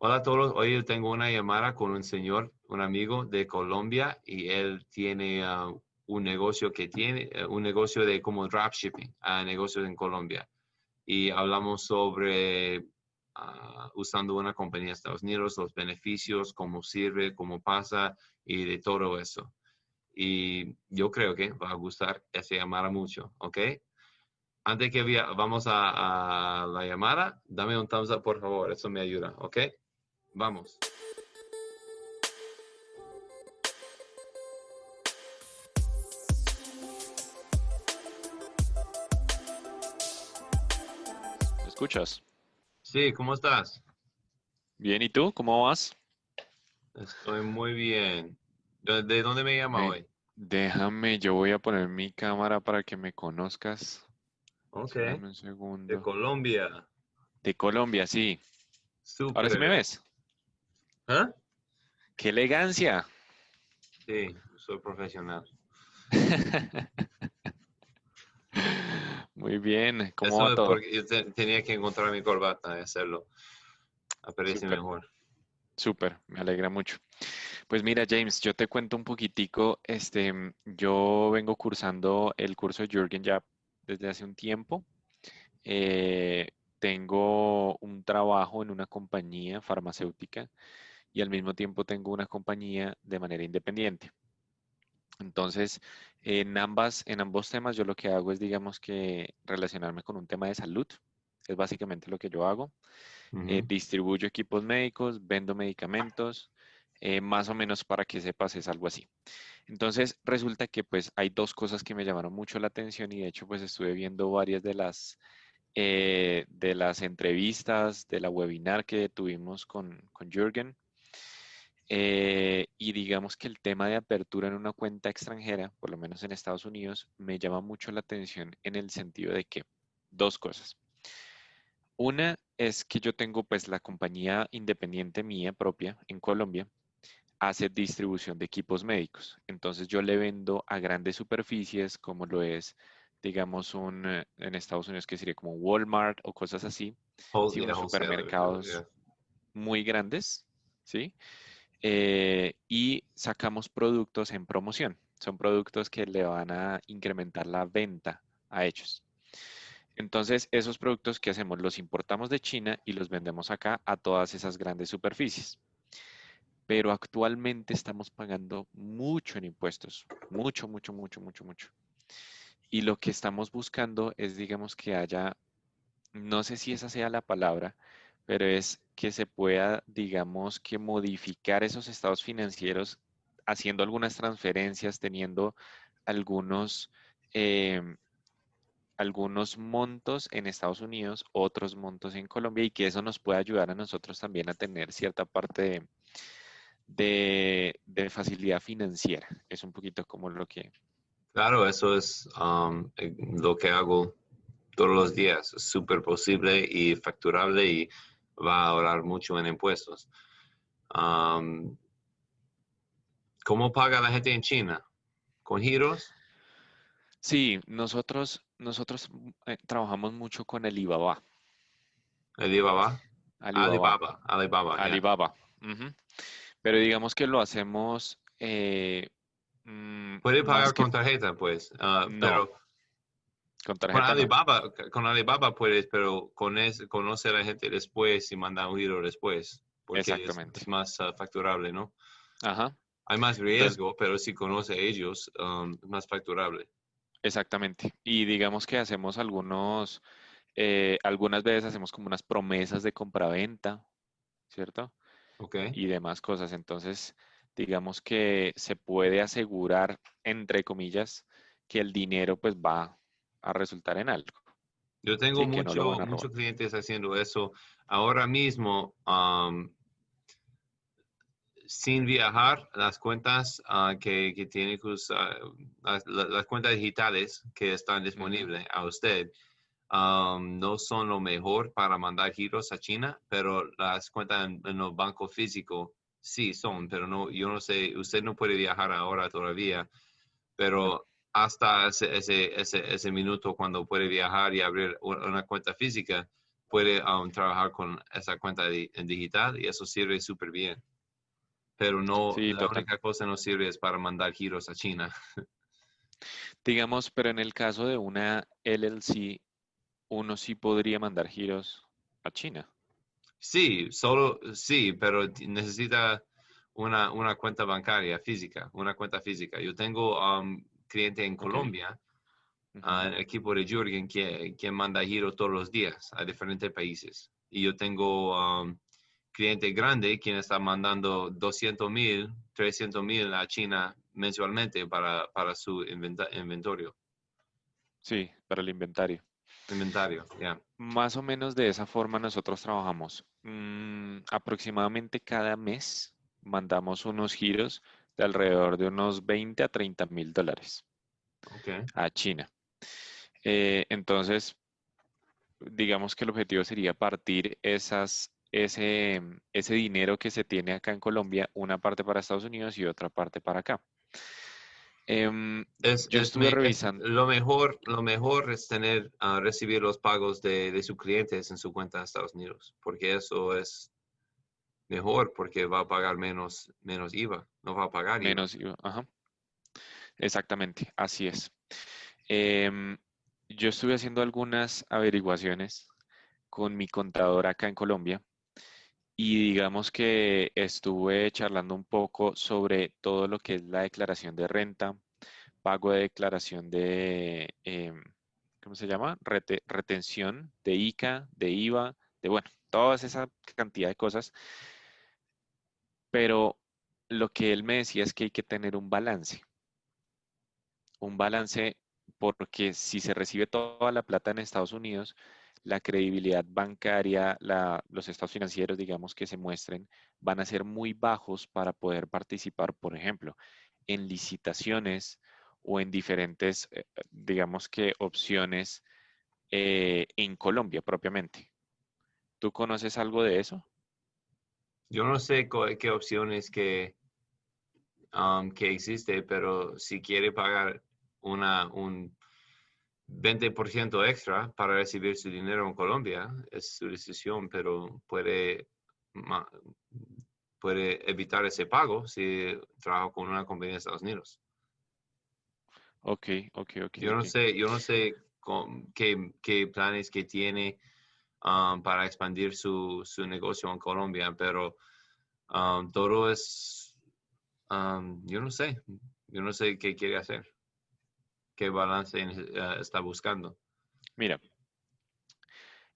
Hola a todos. Hoy tengo una llamada con un señor, un amigo de Colombia y él tiene ah, un negocio que tiene, eh, un negocio de como dropshipping, a negocios en Colombia. Y hablamos sobre ah, usando una compañía de Estados Unidos, los beneficios, cómo sirve, cómo pasa y de todo eso. Y yo creo que va a gustar esa llamada mucho, ¿ok? Antes que vamos a, a la llamada, dame un thumbs up, por favor, eso me ayuda, ¿ok? Vamos. ¿Me escuchas? Sí, ¿cómo estás? Bien, ¿y tú? ¿Cómo vas? Estoy muy bien. ¿De dónde me llama hoy? Déjame, yo voy a poner mi cámara para que me conozcas. Ok. Un segundo. De Colombia. De Colombia, sí. Ahora sí me ves. ¿Ah? ¡Qué elegancia! Sí, soy profesional. Muy bien. ¿Cómo va todo? Porque yo tenía que encontrar mi corbata y hacerlo. Aparece mejor. Súper, me alegra mucho. Pues mira, James, yo te cuento un poquitico. Este, yo vengo cursando el curso de Jürgen ya desde hace un tiempo. Eh, tengo un trabajo en una compañía farmacéutica y al mismo tiempo tengo una compañía de manera independiente. Entonces, en, ambas, en ambos temas yo lo que hago es, digamos que, relacionarme con un tema de salud. Es básicamente lo que yo hago. Eh, distribuyo equipos médicos, vendo medicamentos, eh, más o menos para que sepas es algo así. Entonces, resulta que pues hay dos cosas que me llamaron mucho la atención y de hecho pues estuve viendo varias de las, eh, de las entrevistas, de la webinar que tuvimos con, con Jürgen eh, y digamos que el tema de apertura en una cuenta extranjera, por lo menos en Estados Unidos, me llama mucho la atención en el sentido de que dos cosas. Una es que yo tengo pues la compañía independiente mía propia en Colombia, hace distribución de equipos médicos. Entonces yo le vendo a grandes superficies como lo es, digamos, un, eh, en Estados Unidos que sería como Walmart o cosas así, supermercados muy grandes, ¿sí? Eh, y sacamos productos en promoción. Son productos que le van a incrementar la venta a ellos. Entonces, esos productos que hacemos los importamos de China y los vendemos acá a todas esas grandes superficies. Pero actualmente estamos pagando mucho en impuestos, mucho, mucho, mucho, mucho, mucho. Y lo que estamos buscando es, digamos, que haya, no sé si esa sea la palabra, pero es que se pueda, digamos, que modificar esos estados financieros haciendo algunas transferencias, teniendo algunos, em, algunos montos en Estados Unidos, otros montos en Colombia y que eso nos pueda ayudar a nosotros también a tener cierta parte de, facilidad financiera. Es un poquito como lo que... Claro, eso es um, eh, lo que hago todos los días. Es súper posible y facturable y va a ahorrar mucho en impuestos. ¿Cómo paga la gente en China? ¿Con giros? Sí, nosotros, nosotros eh, trabajamos mucho con Alibaba. ¿Alibaba? Alibaba. Alibaba. Alibaba. Pero digamos que lo hacemos. Eh, mm, Puede pagar con tarjeta, pues. Ah, pero con Alibaba, con Alibaba puedes, pero con conoce a la gente después y manda un giro después. Exactamente. Es, más uh, facturable, ¿no? Ajá. Hay más riesgo, pero si conoce a ellos, um, es más facturable. Exactamente. Y digamos que hacemos algunos, eh, algunas veces hacemos como unas promesas de compraventa, ¿cierto? Ok. Y demás cosas. Entonces, digamos que se puede asegurar, entre comillas, que el dinero pues va a resultar en algo. Yo tengo muchos clientes haciendo eso ahora mismo. sin viajar, las cuentas ah, que, que, tiene que usar, las, cuentas digitales que están disponibles a usted, no son lo mejor para mandar giros a China, pero las cuentas en, en los bancos físicos sí son, pero no, yo no sé, usted no puede viajar ahora todavía, pero hasta ese, ese, ese, ese, minuto cuando puede viajar y abrir una cuenta física, puede um, trabajar con esa cuenta di- en digital y eso sirve súper bien. Pero no, Sí, la total. única cosa no sirve es para mandar giros a China. Digamos, pero en el caso de una LLC, uno sí podría mandar giros a China. Sí, solo, sí, pero necesita una, una cuenta bancaria física, una cuenta física. Yo tengo um, cliente en. Colombia, Ujú. ah, el equipo de Jürgen, que, que manda giro todos los días a diferentes países. Y yo tengo um, cliente grande quien está mandando 200 mil, 300 mil a China mensualmente para, para su inventa- inventario. Sí, para el inventario. Inventario, ya. Más o menos de esa forma nosotros trabajamos. Mm, aproximadamente cada mes mandamos unos giros de alrededor de unos 20 a 30 mil dólares a China. Eh, entonces, digamos que el objetivo sería partir esas, ese, ese dinero que se tiene acá en Colombia, una parte para Estados Unidos y otra parte para acá. Em, Es, Yo es estuve es- revisando. lo mejor, lo mejor es tener, ah, recibir los pagos de, de sus clientes en su cuenta de Estados Unidos, porque eso es mejor, porque va a pagar menos, menos IVA, no va a pagar IVA. Menos, IVA, ajá. Exactamente, así es. Em, yo estuve haciendo algunas averiguaciones con mi contador acá en Colombia y digamos que estuve charlando un poco sobre todo lo que es la declaración de renta, pago de declaración de, em, ¿cómo se llama? Rete- retención de ICA, de IVA, de bueno, toda esa cantidad de cosas. Pero lo que él me decía es que hay que tener un balance. Un balance porque si se recibe toda la plata en Estados Unidos, la credibilidad bancaria, los estados financieros, digamos, que se muestren, van a ser muy bajos para poder participar, por ejemplo, en licitaciones o en diferentes, eh, digamos que, opciones eh, en Colombia propiamente. ¿Tú conoces algo de eso? Yo no sé qué opciones que, um, que existe, pero si quiere pagar una, un 20% extra para recibir su dinero en Colombia, es su decisión, pero puede, puede evitar ese pago si trabaja con una compañía de Estados Unidos. Ok, ok, ok. Yo no sé, yo no sé con- qué, qué planes que tiene um, para expandir su, su negocio en Colombia, pero um, todo es, um, yo no sé, yo no sé qué quiere hacer, qué balance eh, está buscando. Mira,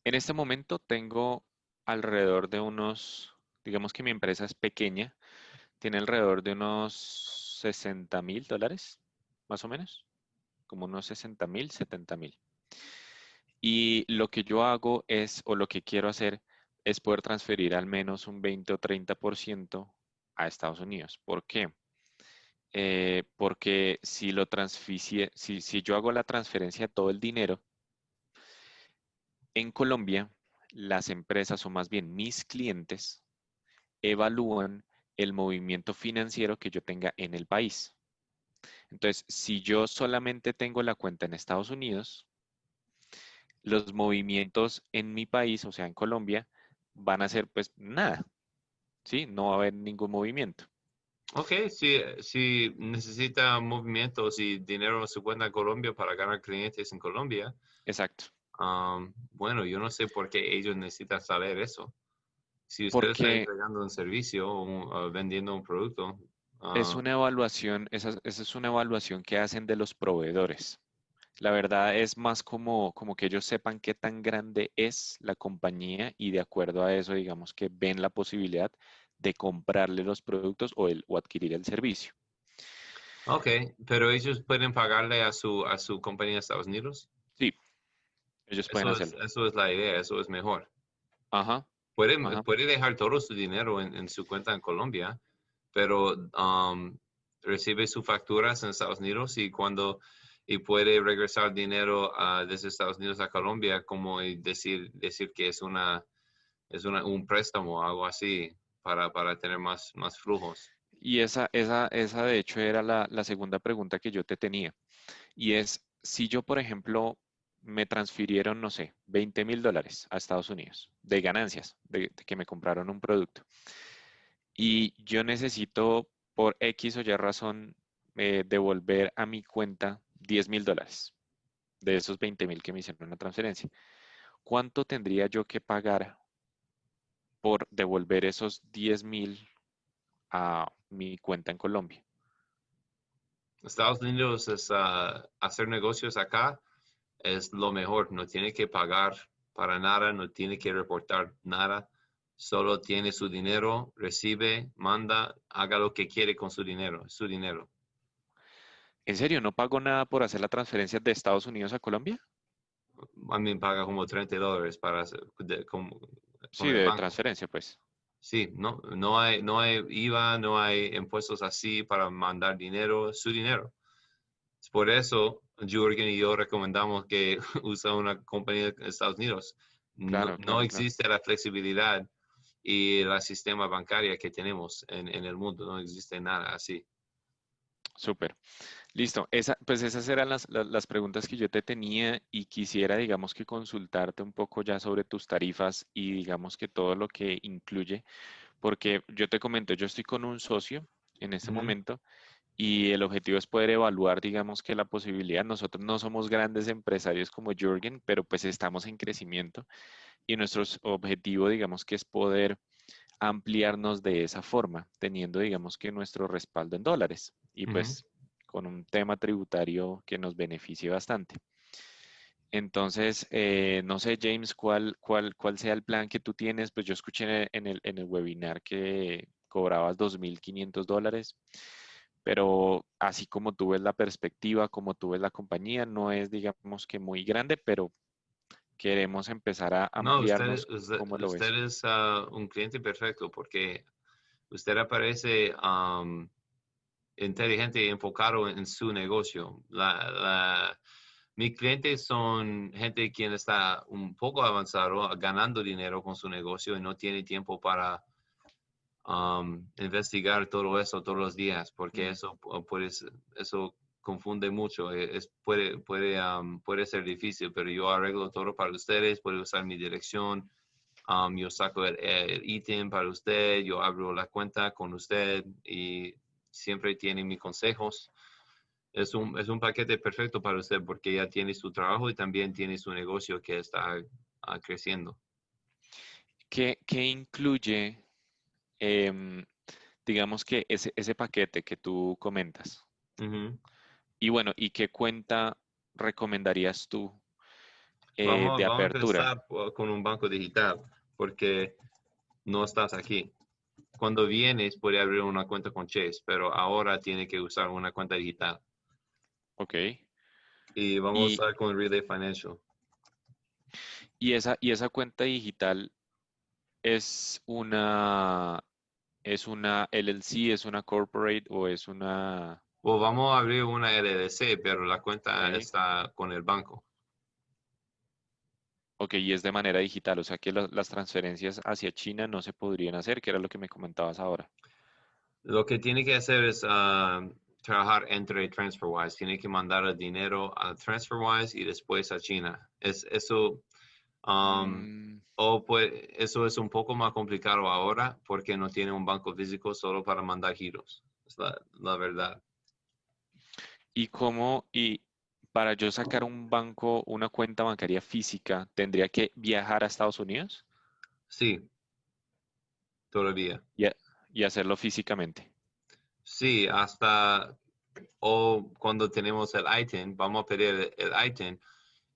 en este momento tengo alrededor de unos, digamos que mi empresa es pequeña, tiene alrededor de unos 60 mil dólares, más o menos, como unos 60 mil, 70 mil. Y lo que yo hago es, o lo que quiero hacer, es poder transferir al menos un 20 o 30% a Estados Unidos. ¿Por qué? Eh, porque si lo si, si yo hago la transferencia de todo el dinero, en Colombia, las empresas, o más bien mis clientes, evalúan el movimiento financiero que yo tenga en el país. Entonces, si yo solamente tengo la cuenta en Estados Unidos, los movimientos en mi país, o sea, en Colombia, van a ser pues nada, ¿sí? No va a haber ningún movimiento. Ok, si, si necesita movimientos y dinero en su cuenta en Colombia para ganar clientes en Colombia, Exacto. um, bueno, yo no sé por qué ellos necesitan saber eso. Si usted está Porque entregando un servicio o vendiendo un producto, es ah, una evaluación, esa, esa es una evaluación que hacen de los proveedores. La verdad es más como, como que ellos sepan qué tan grande es la compañía y de acuerdo a eso, digamos que ven la posibilidad de comprarle los productos o, el, o adquirir el servicio. Ok, pero ellos pueden pagarle a su, a su compañía de Estados Unidos. Sí, ellos pueden Eso es, hacerlo. eso es la idea, eso es mejor. Ajá, Puede, Ajá. puede dejar todo su dinero en, en su cuenta en Colombia, pero um, recibe sus facturas en Estados Unidos y cuando y puede regresar dinero ah, desde Estados Unidos a Colombia, como decir, decir que es una es una, un préstamo algo así para, para tener más, más flujos. Y esa, esa, esa de hecho era la, la segunda pregunta que yo te tenía. Y es, si yo, por ejemplo, me transfirieron, no sé, 20 mil dólares a Estados Unidos de ganancias, de, que me compraron un producto. Y yo necesito, por X o Y razón, eh, devolver a mi cuenta 10 mil dólares de esos 20 mil que me hicieron la transferencia. ¿Cuánto tendría yo que pagar por devolver esos 10 mil a mi cuenta en Colombia? Estados Unidos es ah, hacer negocios acá es lo mejor. No tiene que pagar para nada, no tiene que reportar nada. Solo tiene su dinero, recibe, manda, haga lo que quiere con su dinero, su dinero. ¿En serio? ¿No pago nada por hacer la transferencia de Estados Unidos a Colombia? A mí me paga como 30 dólares para hacer, como, Sí, de transferencia, pues. Sí, no, no hay, no hay IVA, no hay impuestos así para mandar dinero, su dinero. Por eso, Jürgen y yo recomendamos que use una compañía de Estados Unidos. no, existe la flexibilidad y el sistema bancario que tenemos en, el mundo, no existe nada así. Súper. Listo. Esa, pues esas eran las, las, preguntas que yo te tenía y quisiera, digamos, que consultarte un poco ya sobre tus tarifas y digamos que todo lo que incluye, porque yo te comento, yo estoy con un socio en este momento y el objetivo es poder evaluar, digamos, que la posibilidad, nosotros no somos grandes empresarios como Jürgen, pero pues estamos en crecimiento y nuestro objetivo, digamos, que es poder ampliarnos de esa forma, teniendo, digamos, que nuestro respaldo en dólares y pues con un tema tributario que nos beneficie bastante. Entonces, eh, no sé, James, ¿cuál, cuál, cuál sea el plan que tú tienes. Pues yo escuché en el, en el webinar que cobrabas 2.500 dólares pero así como tú ves la perspectiva, como tú ves la compañía, no es, digamos que muy grande, pero queremos empezar a ampliarnos. No, usted, usted, es ah, un cliente perfecto porque usted aparece inteligente y enfocado en, su negocio. La, mis clientes son gente quien está un poco avanzado, ganando dinero con su negocio y no tiene tiempo para Um, investigar todo eso todos los días, porque eso, puede, eso confunde mucho. E, es, puede, puede, um, puede ser difícil, pero yo arreglo todo para ustedes, puedo usar mi dirección, um, yo saco el, ítem para usted, yo abro la cuenta con usted y siempre tiene mis consejos. Es un, es un paquete perfecto para usted porque ya tiene su trabajo y también tiene su negocio que está uh, creciendo. ¿Qué, ¿Qué, incluye Em, digamos que ese, ese, paquete que tú comentas. Y bueno, ¿y qué cuenta recomendarías tú eh, de apertura? Vamos a empezar con un banco digital, porque no estás aquí. Cuando vienes, puede abrir una cuenta con Chase, pero ahora tiene que usar una cuenta digital. Ok. Y vamos a estar con Relay Financial. Y esa, y esa cuenta digital es una ¿Es una LLC, es una corporate o es una...? Pues vamos a abrir una LLC, pero la cuenta está con el banco. Ok, y es de manera digital, o sea que las transferencias hacia China no se podrían hacer, que era lo que me comentabas ahora. Lo que tiene que hacer es ah, trabajar entre TransferWise. Tiene que mandar el dinero a TransferWise y después a China. Es, eso Um, mm. O pues eso es un poco más complicado ahora porque no tiene un banco físico solo para mandar giros. Es la, verdad. ¿Y cómo, y para yo sacar un banco, una cuenta bancaria física, tendría que viajar a Estados Unidos? Sí, todavía. Y, y hacerlo físicamente. Sí, hasta o cuando tenemos el ITIN, vamos a pedir el, el ITIN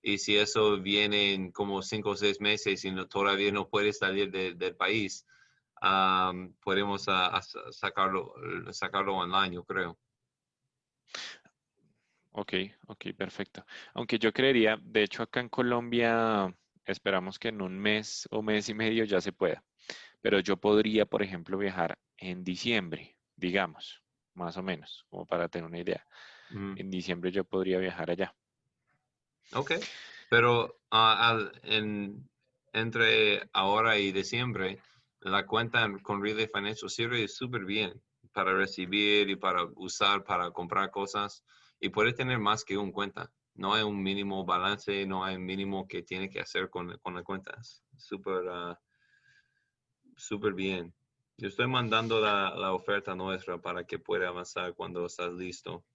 y si eso viene en como cinco o seis meses y no, todavía no puede salir del país, podemos sacarlo, sacarlo online, yo creo. Ok, ok, perfecto. Aunque yo creería, de hecho acá en Colombia esperamos que en un mes o mes y medio ya se pueda. Pero yo podría, por ejemplo, viajar en diciembre, digamos, más o menos, como para tener una idea. En diciembre yo podría viajar allá. Ok, pero uh, en, entre ahora y diciembre, la cuenta con Relay Financial sirve súper bien para recibir y para usar, para comprar cosas y puede tener más que una cuenta. no hay un mínimo balance, no hay un mínimo que tiene que hacer con, con las cuentas. Súper, ah, súper bien. Yo estoy mandando la, la, oferta nuestra para que pueda avanzar cuando estás listo.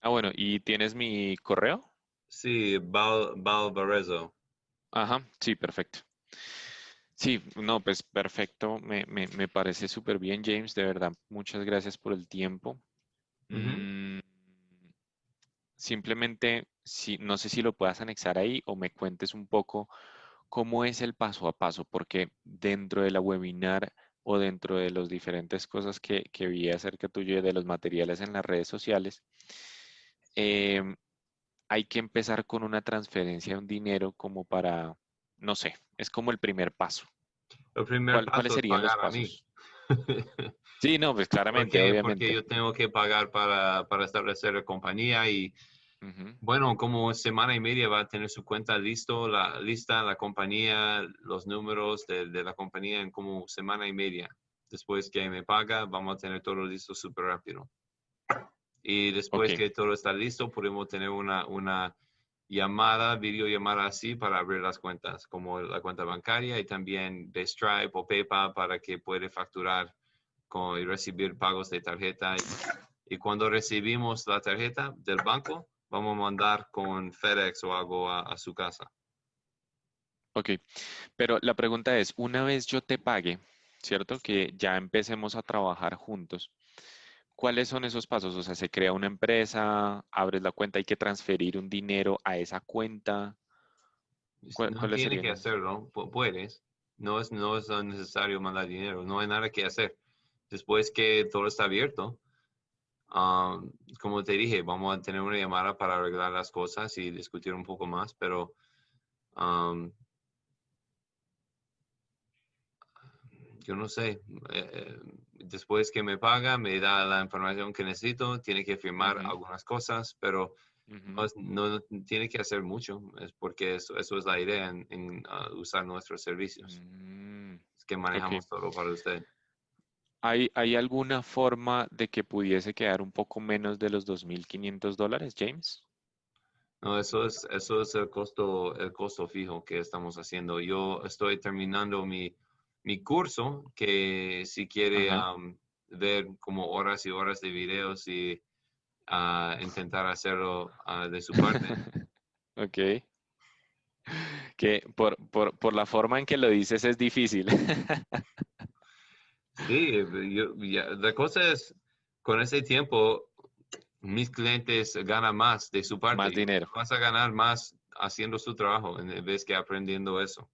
Ah, bueno, ¿y tienes mi correo? Sí, Val, Valvarezo. Ajá, sí, perfecto. Sí, no, pues perfecto. Me, me, me parece súper bien, James. De verdad, muchas gracias por el tiempo. Mm, simplemente, si, no sé si lo puedas anexar ahí o me cuentes un poco cómo es el paso a paso, porque dentro de la webinar o dentro de las diferentes cosas que, que vi acerca tuyo y de los materiales en las redes sociales, em, hay que empezar con una transferencia de un dinero como para, no sé, es como el primer paso. El primer paso ¿Cuáles serían los pasos? sí, no, pues claramente, porque, obviamente. Porque yo tengo que pagar para, para establecer la compañía y, bueno, como semana y media va a tener su cuenta listo, la lista, la compañía, los números de, de la compañía en como semana y media. Después que me paga, vamos a tener todo listo súper rápido. Y después que todo está listo, podemos tener una, una llamada, videollamada así para abrir las cuentas, como la cuenta bancaria y también de Stripe o PayPal para que puede facturar con, y recibir pagos de tarjeta. Y, cuando recibimos la tarjeta del banco, vamos a mandar con FedEx o algo a, a su casa. Ok, pero la pregunta es, una vez yo te pague, ¿cierto? Que ya empecemos a trabajar juntos. ¿Cuáles son esos pasos? O sea, se crea una empresa, abres la cuenta, hay que transferir un dinero a esa cuenta. no tiene que hacerlo, puedes. No es, no es necesario mandar dinero, no hay nada que hacer. Después que todo está abierto, um, como te dije, vamos a tener una llamada para arreglar las cosas y discutir un poco más, pero um, yo no sé. Eh, eh, después que me paga, me da la información que necesito, tiene que firmar algunas cosas, pero no, tiene que hacer mucho, es porque eso, eso es la idea en, ah, usar nuestros servicios. Mm, es que manejamos todo para usted. ¿Hay, ¿Hay alguna forma de que pudiese quedar un poco menos de los 2.500 dólares, James? No, eso es, eso es el costo, el costo fijo que estamos haciendo. Yo estoy terminando mi mi curso, que si quiere ver como horas y horas de videos y ah, intentar hacerlo ah, de su parte. ok. Que por, por, por, la forma en que lo dices es difícil. sí, la cosa es, con ese tiempo, mis clientes ganan más de su parte. Más dinero. Vas a ganar más haciendo su trabajo en vez que aprendiendo eso.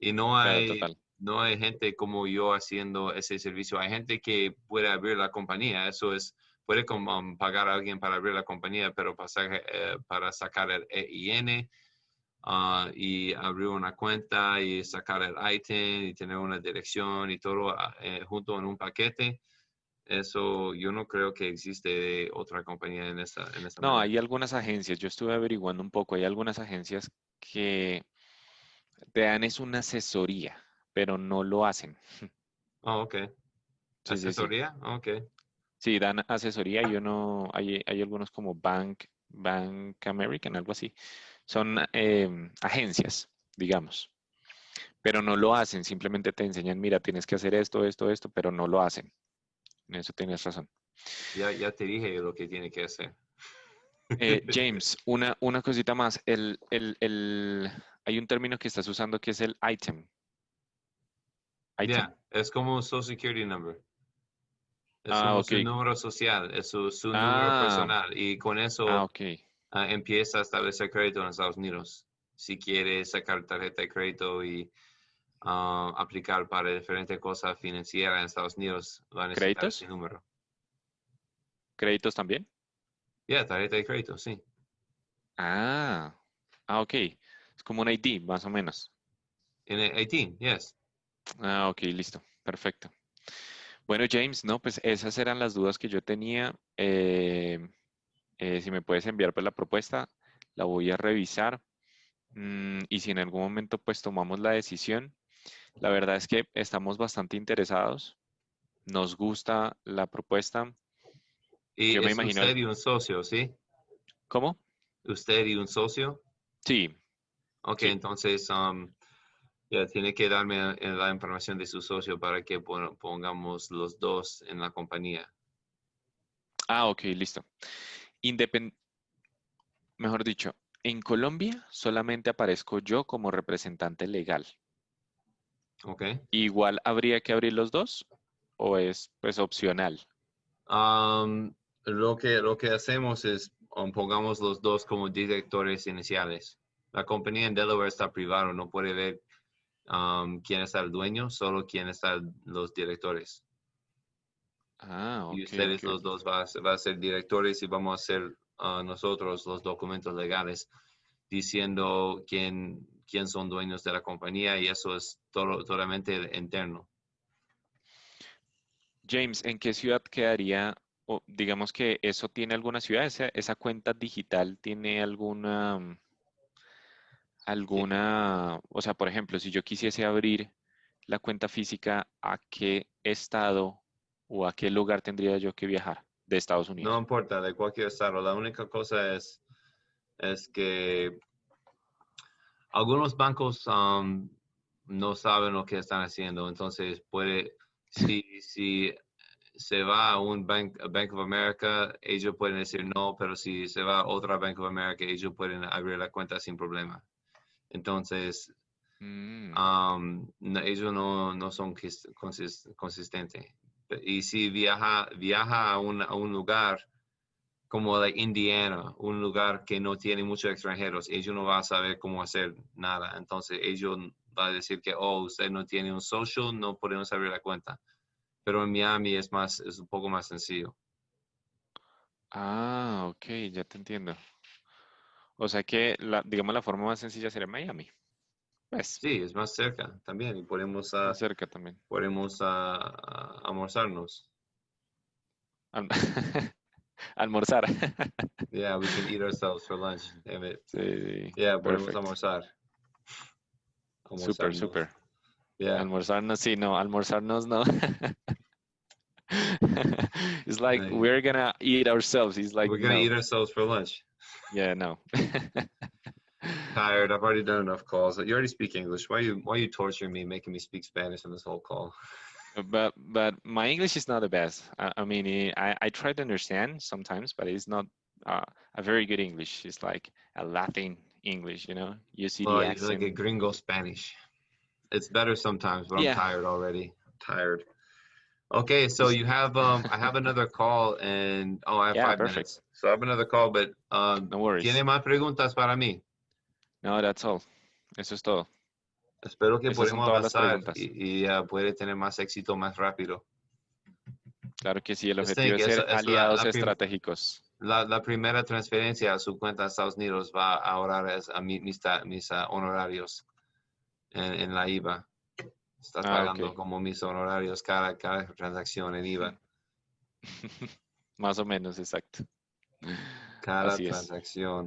Y no hay, no hay gente como yo haciendo ese servicio. Hay gente que puede abrir la compañía. Eso es, puede como, pagar a alguien para abrir la compañía, pero para, eh, para sacar el EIN ah, y abrir una cuenta y sacar el ITIN y tener una dirección y todo ah, eh, junto en un paquete. Eso yo no creo que existe otra compañía en. En no, hay algunas agencias. Yo estuve averiguando un poco. Hay algunas agencias que te dan es una asesoría pero no lo hacen. Oh, ok. ¿Asesoría? Sí, Ok. Sí, dan asesoría. Yo no, hay, hay algunos como Bank, Bank American, algo así. Son em, agencias, digamos. Pero no lo hacen, simplemente te enseñan, mira, tienes que hacer esto, esto, esto, pero no lo hacen. En eso tienes razón. Ya, ya te dije lo que tiene que hacer. Eh, James, una, una cosita más. El, el, el, hay un término que estás usando que es el item. Yeah, es como un Social Security Number. Es ah, su número social, es su, número ah. personal. Y con eso ah, empieza a establecer crédito en Estados Unidos. Si quiere sacar tarjeta de crédito y aplicar para diferentes cosas financieras en Estados Unidos, va a necesitar ¿Créditos? ese número. ¿Créditos también? Yeah, tarjeta de crédito, sí. Ah, ah, ok. Es como un ID, más o menos. En el ID, yes. Ah, ok, listo. Perfecto. Bueno, James, no, pues esas eran las dudas que yo tenía. Eh, eh, si me puedes enviar pues, la propuesta, la voy a revisar. Mm, y si en algún momento pues tomamos la decisión, la verdad es que estamos bastante interesados. Nos gusta la propuesta. Y yo me imagino. un socio, ¿sí? ¿Cómo? usted y un socio. Sí, Ok, Sí. entonces um, ya tiene que darme eh, la información de su socio para que pon- pongamos los dos en la compañía. Ah, ok, listo. Independ- Mejor dicho, en Colombia solamente aparezco yo como representante legal. Ok. ¿Igual habría que abrir los dos o es pues opcional? Um, lo que lo que hacemos es pongamos los dos como directores iniciales. La compañía en Delaware está privada, no puede ver um, quién está el dueño, solo quién están los directores. Ah, y ok, ustedes ok. los dos va a, ser- va a ser directores y vamos a hacer ah, nosotros los documentos legales diciendo quién, quién son dueños de la compañía y eso es todo, totalmente interno. James, ¿en qué ciudad quedaría? O digamos que eso tiene alguna ciudad, esa, esa cuenta digital tiene alguna, mm, alguna, o sea, por ejemplo, si yo quisiese abrir la cuenta física, ¿a qué estado o a qué lugar tendría yo que viajar de Estados Unidos? No importa, de cualquier estado. La única cosa es, es que algunos bancos um, no saben lo que están haciendo. Entonces, puede, si, si se va a un bank, a Bank of America, ellos pueden decir no, pero si se va a otra Bank of America, ellos pueden abrir la cuenta sin problema. Entonces, Mm, um, no- ellos no, no son quis- consis- consistentes. Y si viaja, viaja a un, a un lugar como like Indiana, un lugar que no tiene muchos extranjeros, ellos no van a saber cómo hacer nada. Entonces ellos van a decir que, oh, usted no tiene un social, no podemos abrir la cuenta. Pero en Miami es más, es un poco más sencillo. Ah, ok, ya te entiendo. O sea que, la, digamos, la forma más sencilla sería Miami. Pues, Sí, es más cerca también y podemos, más cerca también. podemos almorzarnos. Al- Almorzar. Yeah, we can eat ourselves for lunch. Damn it. Sí, sí, Yeah, podemos almorzar. Súper, súper. Yeah. Almorzarnos, sí, no, almorzarnos no. It's like Nice. we're gonna eat ourselves. It's like We're gonna no. eat ourselves for lunch. Yeah, no. Tired. I've already done enough calls. You already speak English. Why you why you torturing me, making me speak Spanish on this whole call? But but my English is not the best. I, I mean, eh, I I try to understand sometimes, but it's not uh, a very good English. It's like a Latin English, you know. You see the Oh, it's like a gringo Spanish. It's better sometimes, but Yeah. I'm tired already. I'm Tired. Okay, so you have um I have another call and oh I have Yeah, five perfect. minutes. So I have another call, but um No worries. ¿tiene más preguntas para mí? No, that's all. Eso es todo. Espero que podamos avanzar y, y, ah, puede tener más éxito más rápido. Claro que sí, el objetivo es ser la- aliados la prim- estratégicos. La, la primera transferencia a su cuenta de Estados Unidos va a ahorrar a mi- mis, mis ah, honorarios en, en la IVA. Estás Ah, pagando como mis honorarios cada, cada transacción en IVA. Más o menos, exacto. Cada Así es. transacción.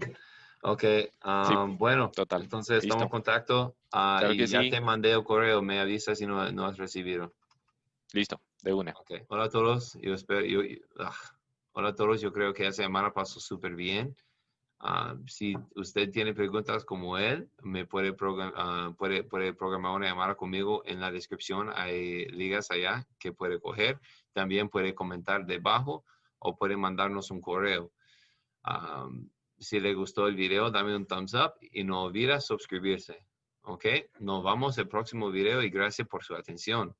Ok, um, bueno, Total. entonces estamos en Listo. contacto ah, Claro y que ya sí. te mandé el correo, me avisas si no, no has recibido. Listo, de una. Ok, hola a todos, yo espero, yo- ah, hola a todos, yo creo que esa semana pasó súper bien. Ah, si usted tiene preguntas como él, me puede, program- ah, puede, programar una llamada conmigo en la descripción. Hay ligas allá que puede coger. También puede comentar debajo o puede mandarnos un correo. Ah, si le gustó el video, dame un thumbs up y no olvida suscribirse. Ok, nos vamos al próximo video y gracias por su atención.